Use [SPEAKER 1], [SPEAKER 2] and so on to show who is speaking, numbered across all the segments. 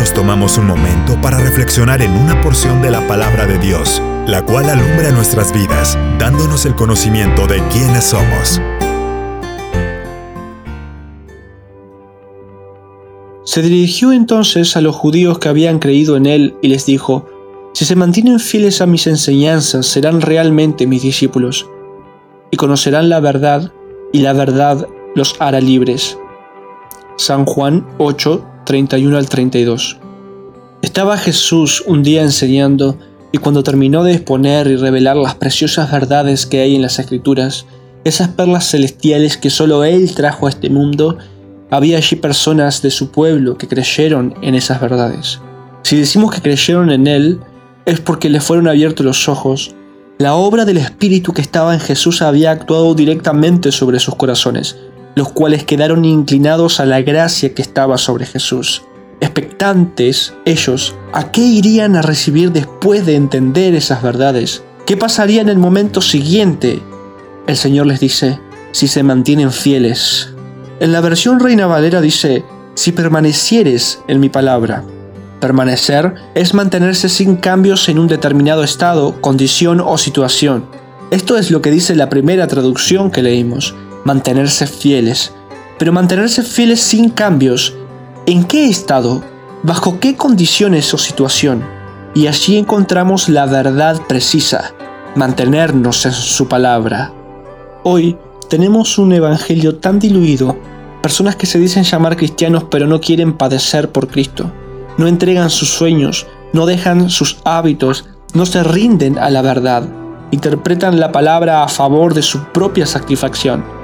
[SPEAKER 1] nos tomamos un momento para reflexionar en una porción de la palabra de Dios, la cual alumbra nuestras vidas, dándonos el conocimiento de quiénes somos.
[SPEAKER 2] Se dirigió entonces a los judíos que habían creído en él y les dijo, Si se mantienen fieles a mis enseñanzas, serán realmente mis discípulos, y conocerán la verdad, y la verdad los hará libres. San Juan 8, 31 al 32. Estaba Jesús un día enseñando, y cuando terminó de exponer y revelar las preciosas verdades que hay en las Escrituras, esas perlas celestiales que solo Él trajo a este mundo, había allí personas de su pueblo que creyeron en esas verdades. Si decimos que creyeron en Él, es porque le fueron abiertos los ojos. La obra del Espíritu que estaba en Jesús había actuado directamente sobre sus corazones, los cuales quedaron inclinados a la gracia que estaba sobre Jesús. Expectantes, ellos, ¿a qué irían a recibir después de entender esas verdades? ¿Qué pasaría en el momento siguiente? El Señor les dice, si se mantienen fieles. En la versión Reina Valera dice, si permanecieres en mi palabra. Permanecer es mantenerse sin cambios en un determinado estado, condición o situación. Esto es lo que dice la primera traducción que leímos, mantenerse fieles. Pero mantenerse fieles sin cambios, ¿en qué estado? ¿Bajo qué condiciones o situación? Y allí encontramos la verdad precisa, mantenernos en su palabra. Hoy tenemos un evangelio tan diluido, personas que se dicen llamar cristianos pero no quieren padecer por Cristo, no entregan sus sueños, no dejan sus hábitos, no se rinden a la verdad, interpretan la palabra a favor de su propia satisfacción.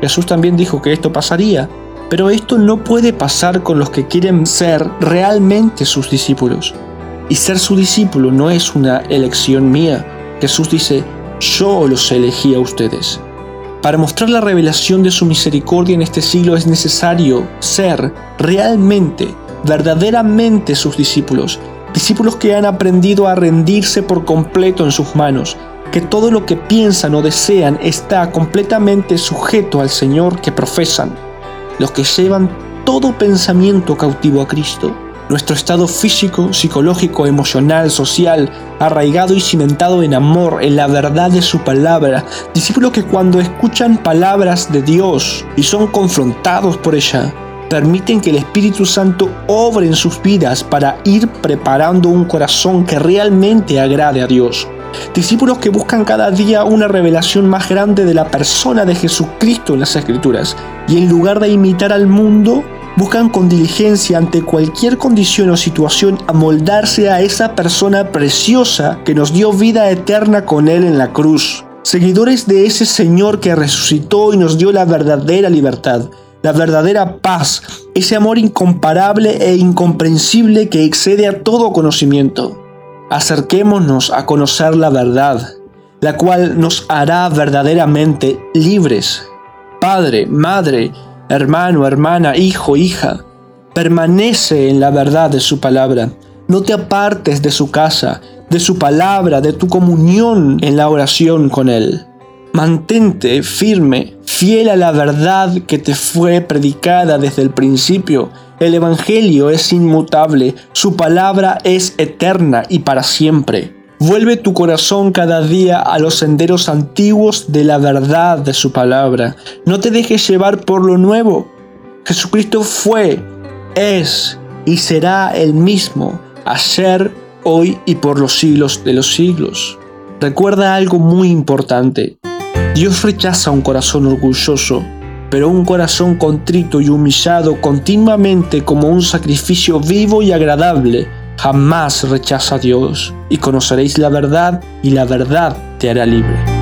[SPEAKER 2] Jesús también dijo que esto pasaría, pero esto no puede pasar con los que quieren ser realmente sus discípulos. Y ser su discípulo no es una elección mía. Jesús dice, yo los elegí a ustedes. Para mostrar la revelación de su misericordia en este siglo es necesario ser realmente, verdaderamente sus discípulos, discípulos que han aprendido a rendirse por completo en sus manos, que todo lo que piensan o desean está completamente sujeto al Señor que profesan, los que llevan todo pensamiento cautivo a Cristo nuestro estado físico, psicológico, emocional, social, arraigado y cimentado en amor, en la verdad de su palabra. Discípulos que cuando escuchan palabras de Dios y son confrontados por ella, permiten que el Espíritu Santo obre en sus vidas para ir preparando un corazón que realmente agrade a Dios. Discípulos que buscan cada día una revelación más grande de la persona de Jesucristo en las Escrituras y en lugar de imitar al mundo, buscan con diligencia ante cualquier condición o situación amoldarse a esa persona preciosa que nos dio vida eterna con Él en la cruz. Seguidores de ese Señor que resucitó y nos dio la verdadera libertad, la verdadera paz, ese amor incomparable e incomprensible que excede a todo conocimiento. Acerquémonos a conocer la verdad, la cual nos hará verdaderamente libres. Padre, Madre, hermano, hermana, hijo, hija, permanece en la verdad de su palabra. No te apartes de su casa, de su palabra, de tu comunión en la oración con Él. Mantente firme, fiel a la verdad que te fue predicada desde el principio. El Evangelio es inmutable, su palabra es eterna y para siempre. Vuelve tu corazón cada día a los senderos antiguos de la verdad de su palabra. No te dejes llevar por lo nuevo. Jesucristo fue, es y será el mismo, ayer, hoy y por los siglos de los siglos. Recuerda algo muy importante. Dios rechaza un corazón orgulloso, pero un corazón contrito y humillado continuamente como un sacrificio vivo y agradable jamás rechaza a Dios, y conoceréis la verdad, y la verdad te hará libre.